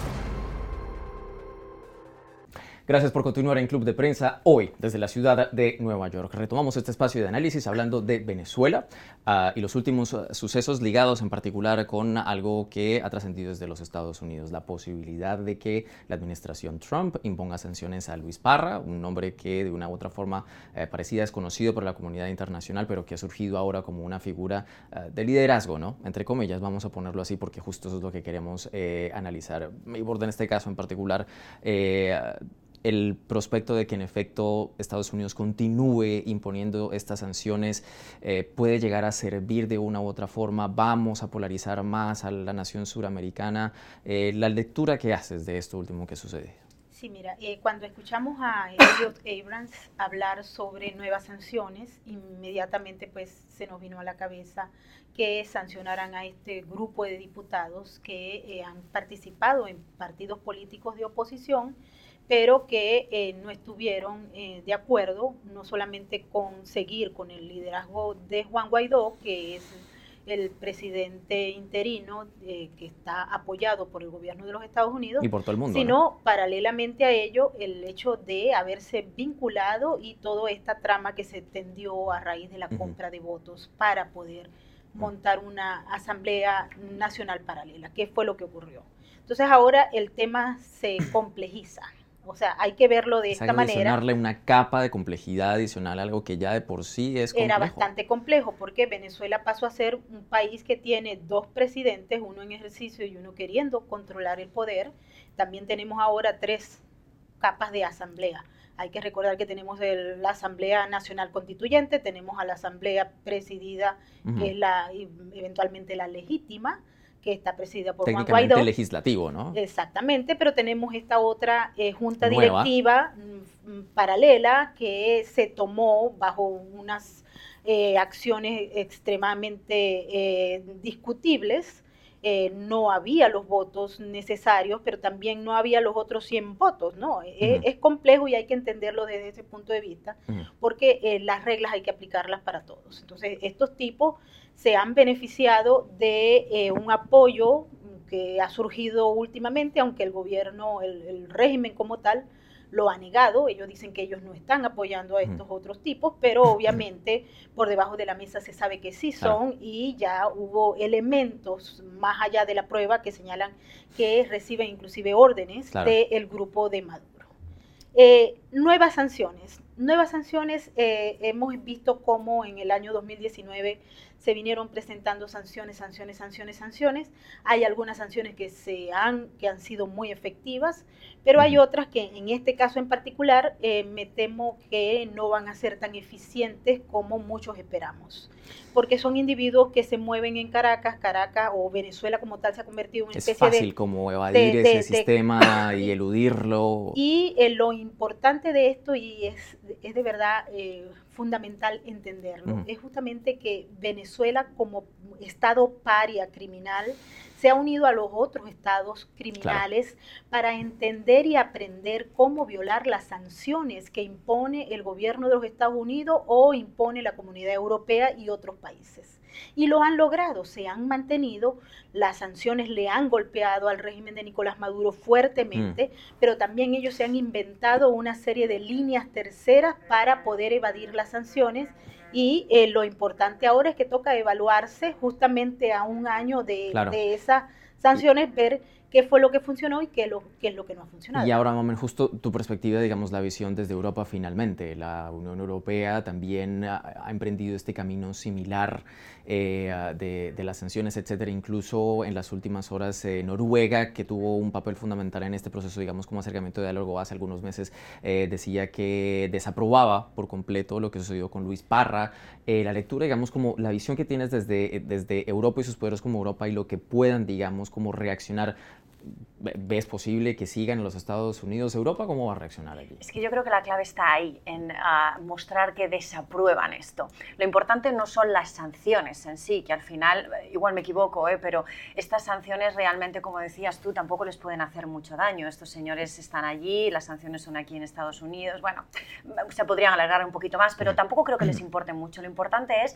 Gracias por continuar en Club de Prensa hoy desde la ciudad de Nueva York. Retomamos este espacio de análisis hablando de Venezuela uh, y los últimos uh, sucesos ligados en particular con algo que ha trascendido desde los Estados Unidos, la posibilidad de que la administración Trump imponga sanciones a Luis Parra, un hombre que de una u otra forma eh, parecida es conocido por la comunidad internacional, pero que ha surgido ahora como una figura uh, de liderazgo, ¿no? Entre comillas, vamos a ponerlo así porque justo eso es lo que queremos eh, analizar. Y en este caso en particular, eh, el prospecto de que en efecto Estados Unidos continúe imponiendo estas sanciones eh, puede llegar a servir de una u otra forma, vamos a polarizar más a la nación suramericana. Eh, la lectura que haces de esto último que sucede. Sí, mira, eh, cuando escuchamos a Elliot Abrams hablar sobre nuevas sanciones, inmediatamente pues se nos vino a la cabeza que sancionaran a este grupo de diputados que han participado en partidos políticos de oposición pero que eh, no estuvieron eh, de acuerdo, no solamente con seguir con el liderazgo de Juan Guaidó, que es el presidente interino eh, que está apoyado por el gobierno de los Estados Unidos, y por todo el mundo, sino paralelamente a ello el hecho de haberse vinculado y toda esta trama que se tendió a raíz de la compra de votos para poder montar una asamblea nacional paralela. ¿Qué fue lo que ocurrió? Entonces ahora el tema se complejiza. O sea, hay que verlo de esta manera. Adicionarle una capa de complejidad adicional, algo que ya de por sí es complejo. Era bastante complejo, porque Venezuela pasó a ser un país que tiene dos presidentes, uno en ejercicio y uno queriendo controlar el poder. También tenemos ahora tres capas de asamblea. Hay que recordar que tenemos la Asamblea Nacional Constituyente, tenemos a la Asamblea presidida, que es la eventualmente la legítima, que está presidida por Juan Guaidó. legislativo, ¿no? Exactamente, pero tenemos esta otra eh, junta directiva mm, mm, paralela que se tomó bajo unas eh, acciones extremadamente eh, discutibles. no había los votos necesarios, pero también no había los otros 100 votos, ¿no? es, complejo y hay que entenderlo desde ese punto de vista, porque las reglas hay que aplicarlas para todos. Entonces, estos tipos se han beneficiado de eh, un apoyo que ha surgido últimamente, aunque el gobierno, el, régimen como tal, lo ha negado. Ellos dicen que ellos no están apoyando a estos otros tipos, pero obviamente por debajo de la mesa se sabe que sí son y ya hubo elementos más allá de la prueba que señalan que reciben inclusive órdenes del grupo de Maduro. Eh, nuevas sanciones. Nuevas sanciones, eh, hemos visto cómo en el año 2019 se vinieron presentando sanciones, sanciones, sanciones, sanciones. Hay algunas sanciones que, se han, que han sido muy efectivas, pero hay otras que en este caso en particular eh, me temo que no van a ser tan eficientes como muchos esperamos. Porque son individuos que se mueven en Caracas, Caracas o Venezuela como tal se ha convertido en una especie de... Es fácil como evadir ese sistema y eludirlo. Y eh, lo importante de esto, y es, es de verdad... Eh, fundamental entenderlo. Es justamente que Venezuela como estado paria criminal se ha unido a los otros estados criminales para entender y aprender cómo violar las sanciones que impone el gobierno de los Estados Unidos o impone la comunidad europea y otros países y lo han logrado, se han mantenido, las sanciones le han golpeado al régimen de Nicolás Maduro fuertemente, mm. pero también ellos se han inventado una serie de líneas terceras para poder evadir las sanciones y eh, lo importante ahora es que toca evaluarse justamente a un año de, de esa sanciones, ver qué fue lo que funcionó y qué, lo, qué es lo que no ha funcionado. Y ahora, Mamen, justo tu perspectiva, digamos, la visión desde Europa finalmente. La Unión Europea también ha, emprendido este camino similar eh, de, las sanciones, etcétera. Incluso en las últimas horas, eh, Noruega, que tuvo un papel fundamental en este proceso, digamos, como acercamiento de diálogo hace algunos meses, eh, decía que desaprobaba por completo lo que sucedió con Luis Parra. la lectura, digamos, como la visión que tienes desde, desde Europa y sus poderes como Europa y lo que puedan, digamos, como reaccionar ¿Ves posible que sigan en los Estados Unidos? ¿Europa cómo va a reaccionar allí? Es que yo creo que la clave está ahí, en ah, mostrar que desaprueban esto. Lo importante no son las sanciones en sí, que al final, igual me equivoco, ¿eh? pero estas sanciones realmente, como decías tú, tampoco les pueden hacer mucho daño. Estos señores están allí, las sanciones son aquí en Estados Unidos. Bueno, se podrían alargar un poquito más, pero tampoco creo que les importe mucho. Lo importante es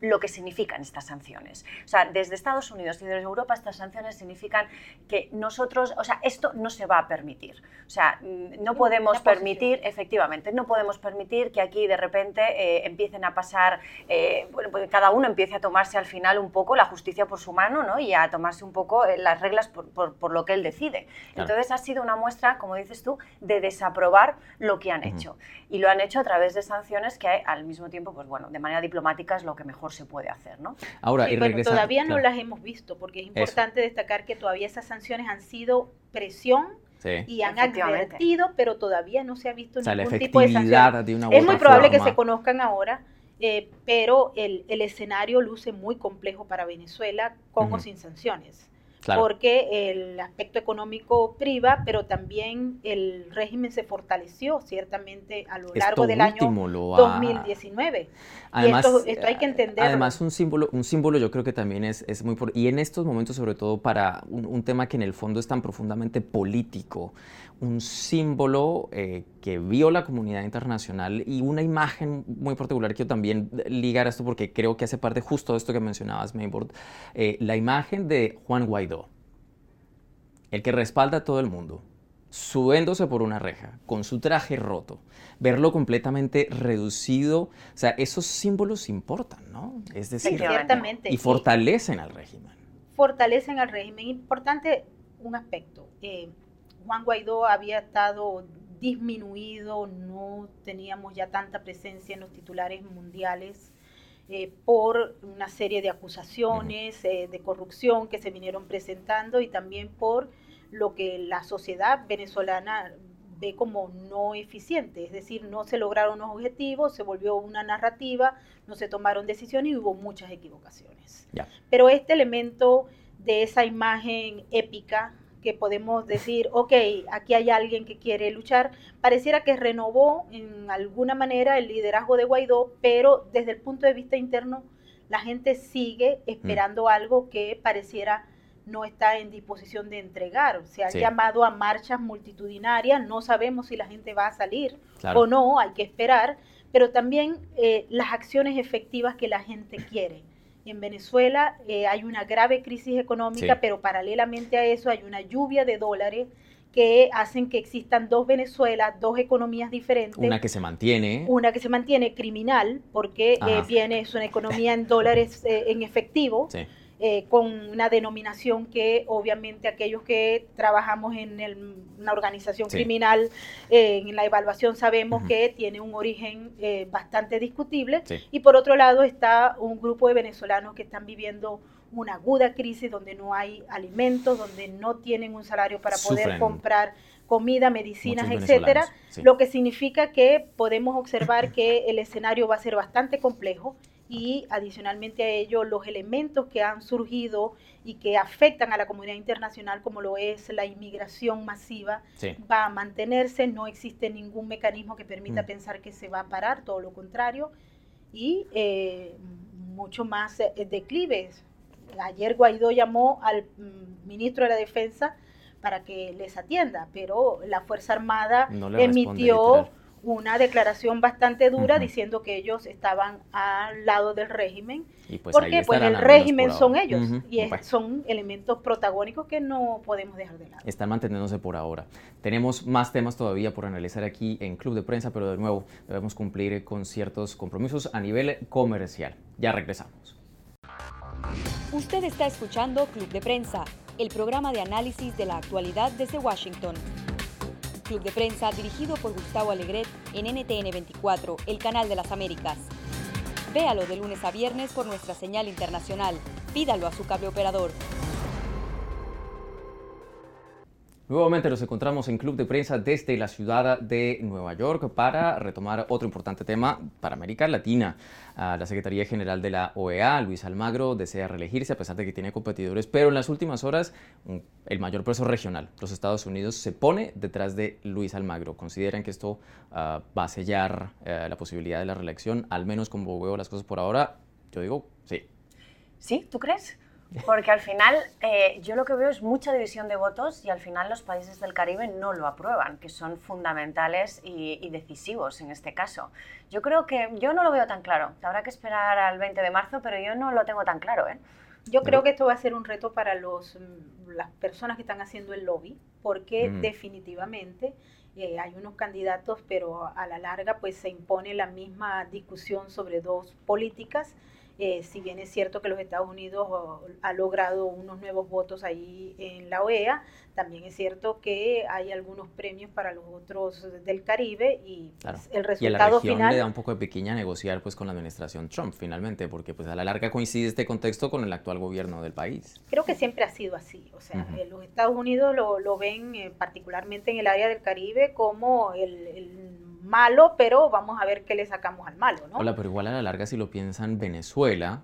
lo que significan estas sanciones. O sea, desde Estados Unidos y desde Europa estas sanciones significan que nosotros, o sea, esto no se va a permitir. O sea, mm, no podemos permitir, efectivamente, no podemos permitir que aquí de repente eh, empiecen a pasar, eh, bueno, pues cada uno empiece a tomarse al final un poco la justicia por su mano, ¿no? Y a tomarse un poco eh, las reglas por, por, lo que él decide. Entonces ha sido una muestra, como dices tú, de desaprobar lo que han hecho. Y lo han hecho a través de sanciones que al mismo tiempo, pues bueno, de manera diplomática es lo que mejor se puede hacer, ¿no? Ahora, y todavía no las hemos visto, porque es importante destacar que todavía esas sanciones han sido presión y han advertido, pero todavía no se ha visto ningún tipo de sanción. es muy probable que se conozcan ahora, eh, pero el, el, escenario luce muy complejo para Venezuela con o sin sanciones porque el aspecto económico priva, pero también el régimen se fortaleció ciertamente a lo largo del año 2019. Además, y esto, hay que entenderlo. Además, un símbolo, un símbolo yo creo que también es, es muy... Y en estos momentos, sobre todo para un, tema que en el fondo es tan profundamente político, un símbolo eh, que vio la comunidad internacional y una imagen muy particular que yo también ligar a esto porque creo que hace parte justo de esto que mencionabas, Mainboard, eh, la imagen de Juan Guaidó, el que respalda a todo el mundo, subiéndose por una reja, con su traje roto, verlo completamente reducido, o sea, esos símbolos importan, ¿no? Es decir, y fortalecen al régimen. Fortalecen al régimen. Importante un aspecto. Eh, Juan Guaidó había estado disminuido, no teníamos ya tanta presencia en los titulares mundiales eh, por una serie de acusaciones eh, de corrupción que se vinieron presentando y también por lo que la sociedad venezolana ve como no eficiente, es decir, no se lograron los objetivos, se volvió una narrativa, no se tomaron decisiones y hubo muchas equivocaciones. Pero este elemento de esa imagen épica que podemos decir, ok, aquí hay alguien que quiere luchar, pareciera que renovó en alguna manera el liderazgo de Guaidó, pero desde el punto de vista interno, la gente sigue esperando mm. algo que pareciera no está en disposición de entregar. Se ha llamado a marchas multitudinarias, no sabemos si la gente va a salir o no, hay que esperar, pero también eh, las acciones efectivas que la gente quiere. En Venezuela eh, hay una grave crisis económica, pero paralelamente a eso hay una lluvia de dólares que hacen que existan dos Venezuelas, dos economías diferentes. Una que se mantiene. Una que se mantiene criminal, porque eh, viene, es una economía en dólares en efectivo. Sí eh, con una denominación que obviamente aquellos que trabajamos en una organización criminal, eh, en la evaluación sabemos que tiene un origen eh, bastante discutible. Y por otro lado está un grupo de venezolanos que están viviendo una aguda crisis donde no hay alimentos, donde no tienen un salario para poder comprar comida, medicinas, etcétera, lo que significa que podemos observar que el escenario va a ser bastante complejo y adicionalmente a ello los elementos que han surgido y que afectan a la comunidad internacional como lo es la inmigración masiva va a mantenerse, no existe ningún mecanismo que permita mm. pensar que se va a parar, todo lo contrario, y eh, mucho más eh, declives. Ayer Guaidó llamó al mm, ministro de la Defensa para que les atienda, pero la Fuerza Armada emitió una declaración bastante dura diciendo que ellos estaban al lado del régimen, pues porque pues el régimen son ellos y son elementos protagónicos que no podemos dejar de lado. Están manteniéndose por ahora. Tenemos más temas todavía por analizar aquí en Club de Prensa, pero de nuevo debemos cumplir con ciertos compromisos a nivel comercial. Ya regresamos. Usted está escuchando Club de Prensa el programa de análisis de la actualidad desde Washington. Club de Prensa dirigido por Gustavo Alegret en NTN 24, el canal de las Américas. Véalo de lunes a viernes por nuestra señal internacional. Pídalo a su cable operador. Nuevamente nos encontramos en Club de Prensa desde la ciudad de Nueva York para retomar otro importante tema para América Latina. La Secretaría General de la OEA, Luis Almagro, desea reelegirse a pesar de que tiene competidores, pero en las últimas horas el mayor peso regional, los Estados Unidos, se pone detrás de Luis Almagro. ¿Consideran que esto ah, va a sellar eh, la posibilidad de la reelección? Al menos como veo las cosas por ahora, yo digo sí. ¿Sí? ¿Tú crees? Porque al final eh, yo lo que veo es mucha división de votos y al final los países del Caribe no lo aprueban, que son fundamentales y, decisivos en este caso. Yo creo que yo no lo veo tan claro. Habrá que esperar al 20 de marzo, pero yo no lo tengo tan claro. ¿eh? Yo creo que esto va a ser un reto para los, las personas que están haciendo el lobby, porque mm. definitivamente eh, hay unos candidatos, pero a la larga pues se impone la misma discusión sobre dos políticas eh, si bien es cierto que los Estados Unidos ha logrado unos nuevos votos ahí en la OEA, también es cierto que hay algunos premios para los otros del Caribe y pues, el resultado y a la región final le da un poco de pequeña negociar pues con la administración Trump finalmente, porque pues a la larga coincide este contexto con el actual gobierno del país. Creo que siempre ha sido así, o sea, eh, los Estados Unidos lo, lo ven eh, particularmente en el área del Caribe como el, el malo, pero vamos a ver qué le sacamos al malo, ¿no? Hola, pero igual a la larga si lo piensan, Venezuela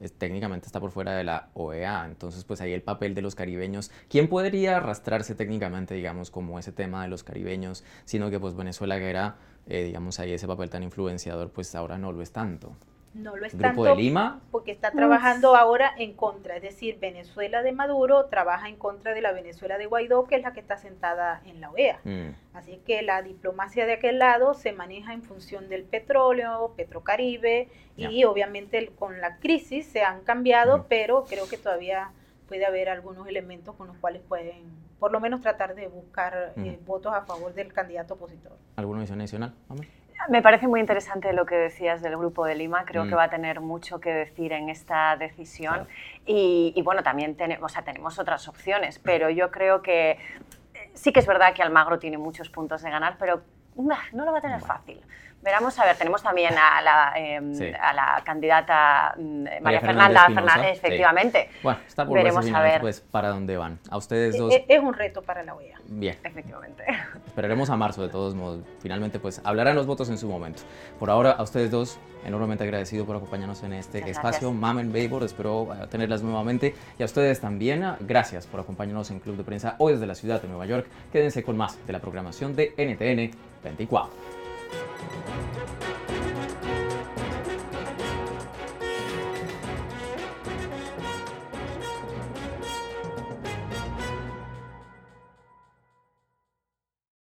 es, técnicamente está por fuera de la OEA, entonces pues ahí el papel de los caribeños, ¿quién podría arrastrarse técnicamente, digamos, como ese tema de los caribeños, sino que pues Venezuela que era, eh, digamos, ahí ese papel tan influenciador, pues ahora no lo es tanto? No lo es Grupo de Lima. Porque está trabajando ahora en contra, es decir, Venezuela de Maduro trabaja en contra de la Venezuela de Guaidó, que es la que está sentada en la OEA. Mm. Así que la diplomacia de aquel lado se maneja en función del petróleo, Petrocaribe, y obviamente con la crisis se han cambiado, pero creo que todavía puede haber algunos elementos con los cuales pueden por lo menos tratar de buscar eh, votos a favor del candidato opositor. ¿Alguna visión adicional? Me parece muy interesante lo que decías del Grupo de Lima. Creo que mm. va a tener mucho que decir en esta decisión. Y, bueno, también tenemos, o sea, tenemos otras opciones, pero yo creo que eh, sí que es verdad que Almagro tiene muchos puntos de ganar, pero no lo va a tener fácil. Veremos, a ver, tenemos también a la, em, a la candidata mm, María, Fernanda Fernández, efectivamente. Bueno, está por Veremos a ver pues, para dónde van. A ustedes dos. Es, un reto para la OEA. Bien. Efectivamente. Esperaremos a marzo, de todos modos. Finalmente, pues hablarán los votos en su momento. Por ahora, a ustedes dos, enormemente agradecido por acompañarnos en este espacio. Mamen Babor, espero eh, tenerlas nuevamente. Y a ustedes también, gracias por acompañarnos en Club de Prensa hoy desde la ciudad de Nueva York. Quédense con más de la programación de NTN 24. Thank you.